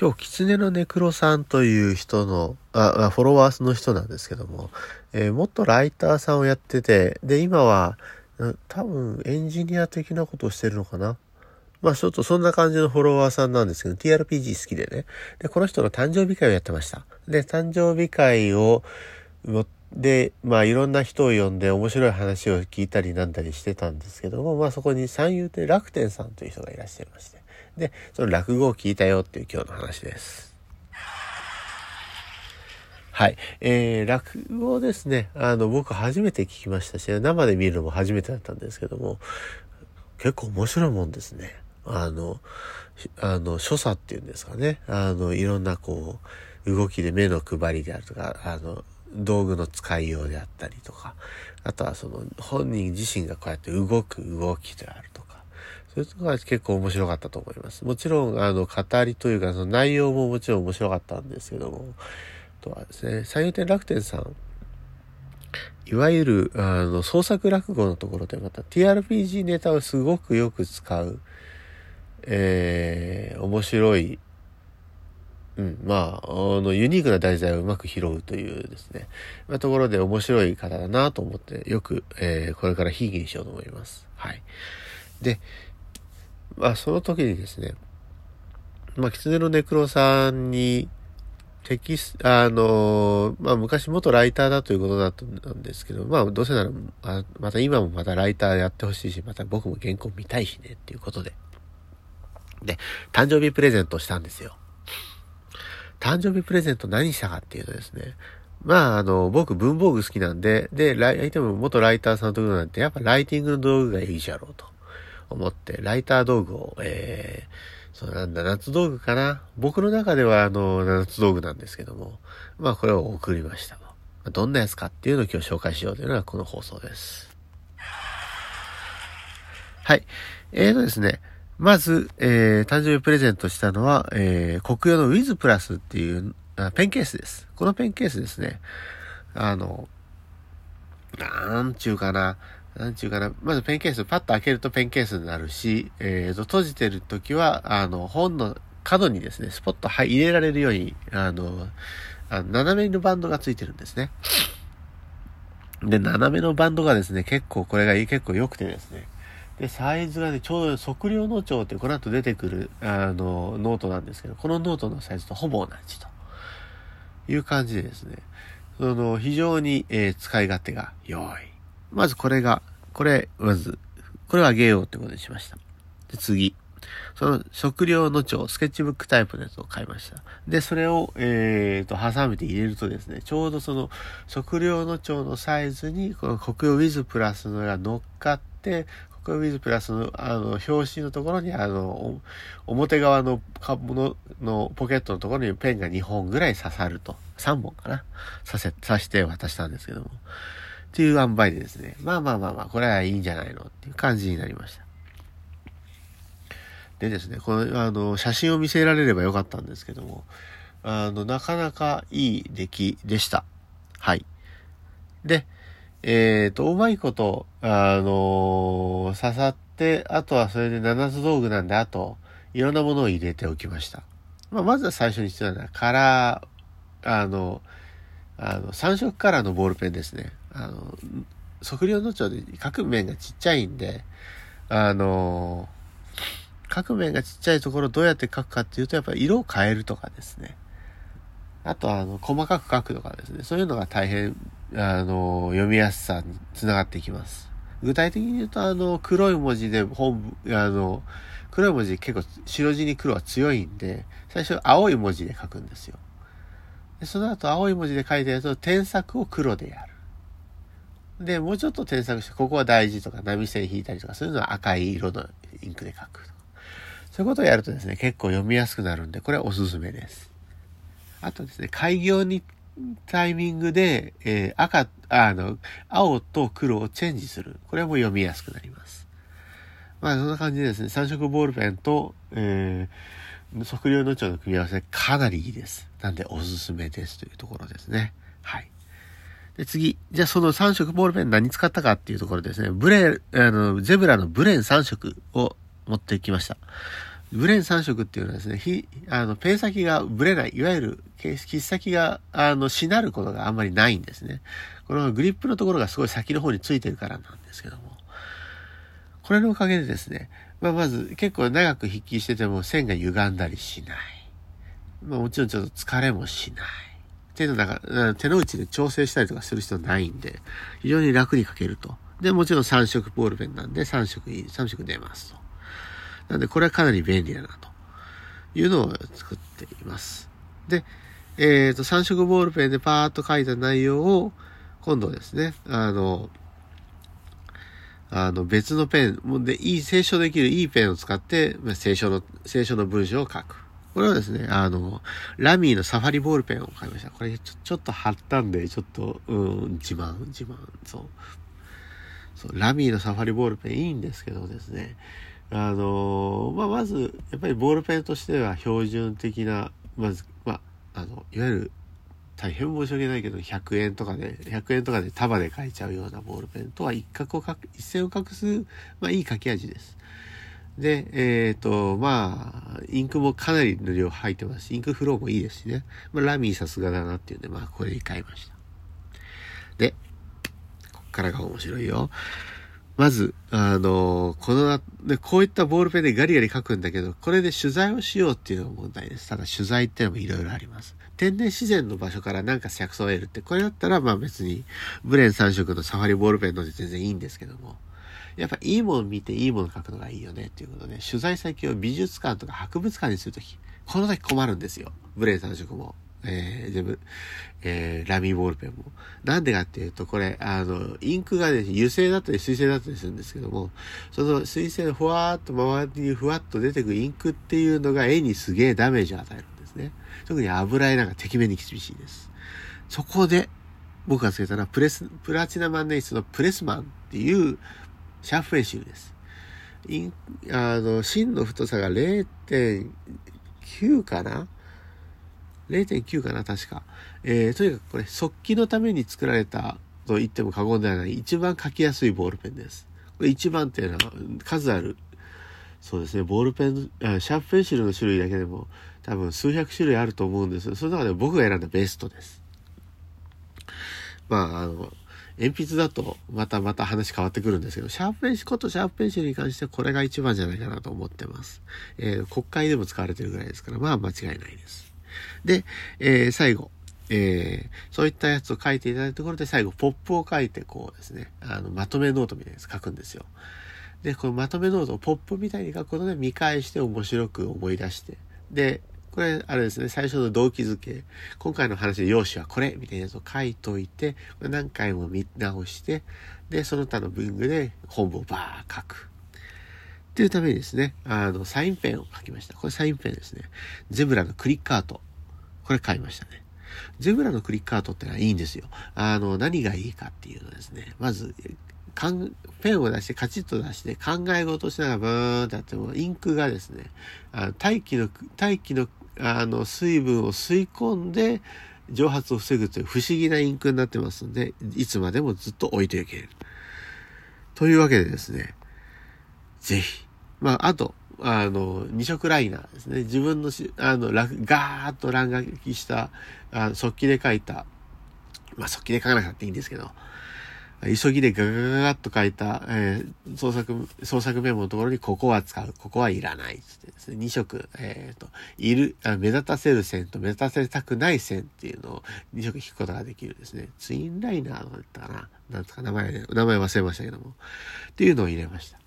今日、狐のネクロさんという人の、あ、フォロワーの人なんですけども、えー、もっとライターさんをやってて、で、今は、多分エンジニア的なことをしてるのかな。まあちょっとそんな感じのフォロワーさんなんですけど、TRPG 好きでね。で、この人の誕生日会をやってました。で、誕生日会を、で、まあいろんな人を呼んで面白い話を聞いたりなんだりしてたんですけども、まあそこに三遊亭楽天さんという人がいらっしゃいまして。で、その落語を聞いたよっていう今日の話です。はい。えー、落語ですね。あの、僕初めて聞きましたし、生で見るのも初めてだったんですけども、結構面白いもんですね。あの、あの、所作っていうんですかね。あの、いろんなこう、動きで目の配りであるとか、あの、道具の使いようであったりとか、あとはその本人自身がこうやって動く動きである、そういうのが結構面白かったと思います。もちろん、あの、語りというか、その内容ももちろん面白かったんですけども、とはですね、三遊亭楽天さん、いわゆる、あの、創作落語のところでまた TRPG ネタをすごくよく使う、えー、面白い、うん、まあ、あの、ユニークな題材をうまく拾うというですね、まあ、ところで面白い方だなと思って、よく、えー、これからひいきにしようと思います。はい。で、まあ、その時にですね、まあ、狐のネクロさんに、テキスあの、まあ、昔元ライターだということだったんですけど、まあ、どうせなら、また今もまたライターやってほしいし、また僕も原稿見たいしね、っていうことで。で、誕生日プレゼントしたんですよ。誕生日プレゼント何したかっていうとですね、まあ、あの、僕文房具好きなんで、で、相手も元ライターさんのところなんて、やっぱライティングの道具がいいじゃろうと。思って、ライター道具を、えー、そうなんだ、夏道具かな？僕の中ではあの、夏道具なんですけども、まあこれを送りました。どんなやつかっていうのを今日紹介しようというのがこの放送です。はい。えーとですね、まず、えー、誕生日プレゼントしたのは、えー、国用のウィズプラスっていうあペンケースです。このペンケースですね。あの、なんちゅうかな。なんちゅうかな、まずペンケースパッと開けるとペンケースになるし、えーと、閉じてるときは、あの、本の角にですね、スポッと入れられるように、あの、あの斜めのバンドがついてるんですね。で、斜めのバンドがですね、結構これが結構良くてですね。で、サイズがね、ちょうど測量ノーってこの後出てくる、あの、ノートなんですけど、このノートのサイズとほぼ同じという感じでですね、その、非常に、えー、使い勝手が良い。まずこれが、これ、まず、これをあげようってことにしました。で、次。その食料の帳、スケッチブックタイプのやつを買いました。で、それを、えー、と、挟めて入れるとですね、ちょうどその食料の帳のサイズに、この国用ウィズプラスのが乗っかって、国用ウィズプラスの、あの、表紙のところに、あの、表側のかもののポケットのところにペンが2本ぐらい刺さると。3本かな刺せ、刺して渡したんですけども。っていう塩梅でですね、まあまあまあまあ、これはいいんじゃないのっていう感じになりました。でですね、この、あの、写真を見せられればよかったんですけども、あの、なかなかいい出来でした。はい。で、えっ、ー、と、うまいこと、あの刺さって、あとはそれで七つ道具なんで、あと、いろんなものを入れておきました。まあ、まずは最初に必要なのは、カラー、あの、あの、3色カラーのボールペンですね。あの、測量の帳で各面がちっちゃいんで、あの、各面がちっちゃいところどうやって書くかっていうと、やっぱり色を変えるとかですね。あとは、あの、細かく書くとかですね。そういうのが大変、あの、読みやすさにつながっていきます。具体的に言うと、あの、黒い文字で本部、あの、黒い文字結構白地に黒は強いんで、最初青い文字で書くんですよ。でその後青い文字で書いてやると、添削を黒でやる。で、もうちょっと添削して、ここは大事とか、波線引いたりとか、そういうのは赤い色のインクで書くと。そういうことをやるとですね、結構読みやすくなるんで、これはおすすめです。あとですね、開業にタイミングで、えー、赤、あの、青と黒をチェンジする。これも読みやすくなります。まあ、そんな感じでですね、三色ボールペンと、えー、測量の帳の組み合わせかなりいいです。なんでおすすめですというところですね。はい。で、次。じゃあその3色ボールペン何使ったかっていうところですね。ブレ、あの、ゼブラのブレン3色を持ってきました。ブレン3色っていうのはですね、ひ、あの、ペン先がブレない、いわゆる、切先が、あの、しなることがあんまりないんですね。このグリップのところがすごい先の方についてるからなんですけども。これのおかげでですね、まあ、まず結構長く筆記してても線が歪んだりしない。まあ、もちろんちょっと疲れもしない。手の中、手の内で調整したりとかする必要ないんで、非常に楽に書けると。で、もちろん3色ボールペンなんで3色、3色出ますと。なんで、これはかなり便利だな、というのを作っています。で、えっ、ー、と、3色ボールペンでパーッと書いた内容を、今度ですね、あの、あの、別のペン、もうで、いい、清書できるいいペンを使って、まあ、清書の、清書の文章を書く。これはですね、あの、ラミーのサファリボールペンを買いました。これちょ、ちょっと貼ったんで、ちょっと、うん、自慢、自慢、そう。そう、ラミーのサファリボールペンいいんですけどですね、あのまあ、まず、やっぱりボールペンとしては標準的な、まず、まあ、あの、いわゆる、大変申し訳ないけど、100円とかで、100円とかで束で書いちゃうようなボールペンとは一角を書く、一線を画す、まあ、いい書き味です。で、えっ、ー、と、まあ、インクもかなりの量入ってますし、インクフローもいいですしね。まあ、ラミーさすがだなっていうんで、まあ、これに買いました。で、こっからが面白いよ。まず、あの、この、で、こういったボールペンでガリガリ書くんだけど、これで取材をしようっていうのが問題です。ただ取材ってのもいろいろあります。天然自然の場所からなんか着想を得るって、これだったらまあ別に、ブレン3色のサファリボールペンので全然いいんですけども、やっぱいいもの見ていいもの書くのがいいよねっていうことで、取材先を美術館とか博物館にするとき、この時困るんですよ。ブレン3色も。えー、全部、えー、ラミーボールペンも。なんでかっていうと、これ、あの、インクがね、油性だったり水性だったりするんですけども、その水性のふわーっと周りにふわっと出てくるインクっていうのが絵にすげえダメージを与えるんですね。特に油絵なんか敵目に厳しいです。そこで、僕がつけたのはプレス、プラチナ万年筆のプレスマンっていうシャーフェンシルです。イン、あの、芯の太さが0.9かな？0.9かな、確か。えー、とにかくこれ、速記のために作られたと言っても過言ではない、一番書きやすいボールペンです。これ一番っていうのは、数ある、そうですね、ボールペン、シャープペンシルの種類だけでも、多分数百種類あると思うんですその中で僕が選んだベストです。まあ、あの、鉛筆だとまたまた話変わってくるんですけど、シャープペンシル、ことシャープペンシルに関してはこれが一番じゃないかなと思ってます。えー、国会でも使われてるぐらいですから、まあ間違いないです。で、えー、最後、えー、そういったやつを書いていただいたところで最後、ポップを書いて、こうですね、あの、まとめノートみたいなやつ書くんですよ。で、このまとめノートをポップみたいに書くことで見返して面白く思い出して、で、これ、あれですね、最初の動機づけ。今回の話で要旨はこれみたいなやつを書いといて、何回も見直して、で、その他の文具で本文をバーッと書く。っていうためにですね、あの、サインペンを買いました。これサインペンですね。ゼブラのクリックアート。これ買いましたね。ゼブラのクリックアートってのはいいんですよ。あの、何がいいかっていうのですね。まず、かん、ペンを出してカチッと出して考え事しながらブーンってやっても、インクがですね、あの大気の、大気の、あの、水分を吸い込んで、蒸発を防ぐという不思議なインクになってますんで、いつまでもずっと置いていける。というわけでですね、ぜひ。まあ、あと、あの、二色ライナーですね。自分のし、あの、ガーッと乱書きした、あの、速記で書いた、まあ、速記で書かなくていいんですけど、急ぎでガガガガッと書いた、えー、創作、創作メモのところにここは使う、ここはいらないってですね、2色、えっ、ー、と、いるあ、目立たせる線と目立たせたくない線っていうのを2色引くことができるですね。ツインライナーだったかななんとか名前で、名前忘れましたけども。っていうのを入れました。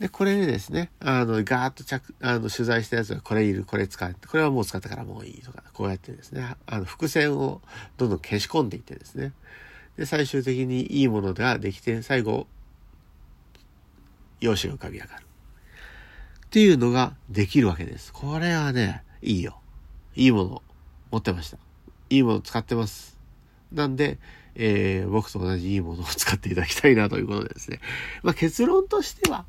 で、これでですね、あの、ガーッと着、あの、取材したやつがこれいる、これ使う。これはもう使ったからもういいとか、こうやってですね、あの、伏線をどんどん消し込んでいってですね。で、最終的にいいものができて、最後、容姿が浮かび上がる。っていうのができるわけです。これはね、いいよ。いいもの持ってました。いいもの使ってます。なんで、えー、僕と同じいいものを使っていただきたいなということでですね。まあ結論としては、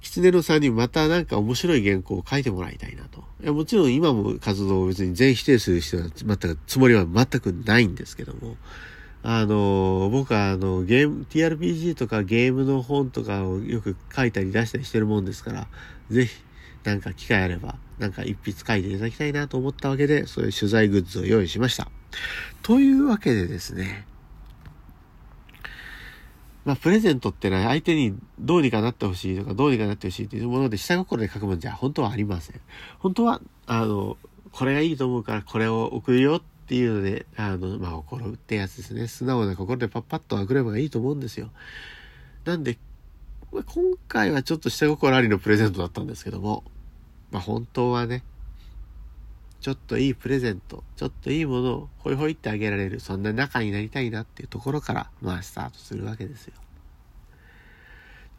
狐野さんにまたなんか面白い原稿を書いてもらいたいなと。いやもちろん今も活動を別に全否定する人は全くつもりは全くないんですけども、あの、僕はあの、ゲーム、TRPG とかゲームの本とかをよく書いたり出したりしてるもんですから、ぜひ、なんか機会あれば、なんか一筆書いていただきたいなと思ったわけで、そういう取材グッズを用意しました。というわけでですね、まあ、プレゼントってのは相手にどうにかなってほしいとか、どうにかなってほしいというもので下心で書くもんじゃ本当はありません。本当は、あの、これがいいと思うからこれを送るよっていうので、あの、まあ、心ってやつですね。素直な心でパッパッと送ればいいと思うんですよ。なんで、まあ、今回はちょっと下心ありのプレゼントだったんですけども、まあ、本当はね、ちょっといいプレゼント、ちょっといいものをホイホイってあげられる、そんな仲になりたいなっていうところから、まあスタートするわけですよ。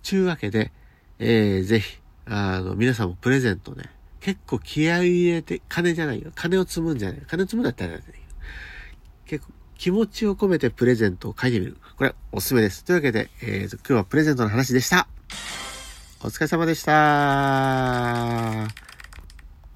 ちゅうわけで、えー、ぜひ、あの、皆さんもプレゼントね、結構気合い入れて、金じゃないよ。金を積むんじゃない。金を積むんだったらない結構、気持ちを込めてプレゼントを書いてみる。これ、おすすめです。というわけで、えー、今日はプレゼントの話でした。お疲れ様でした。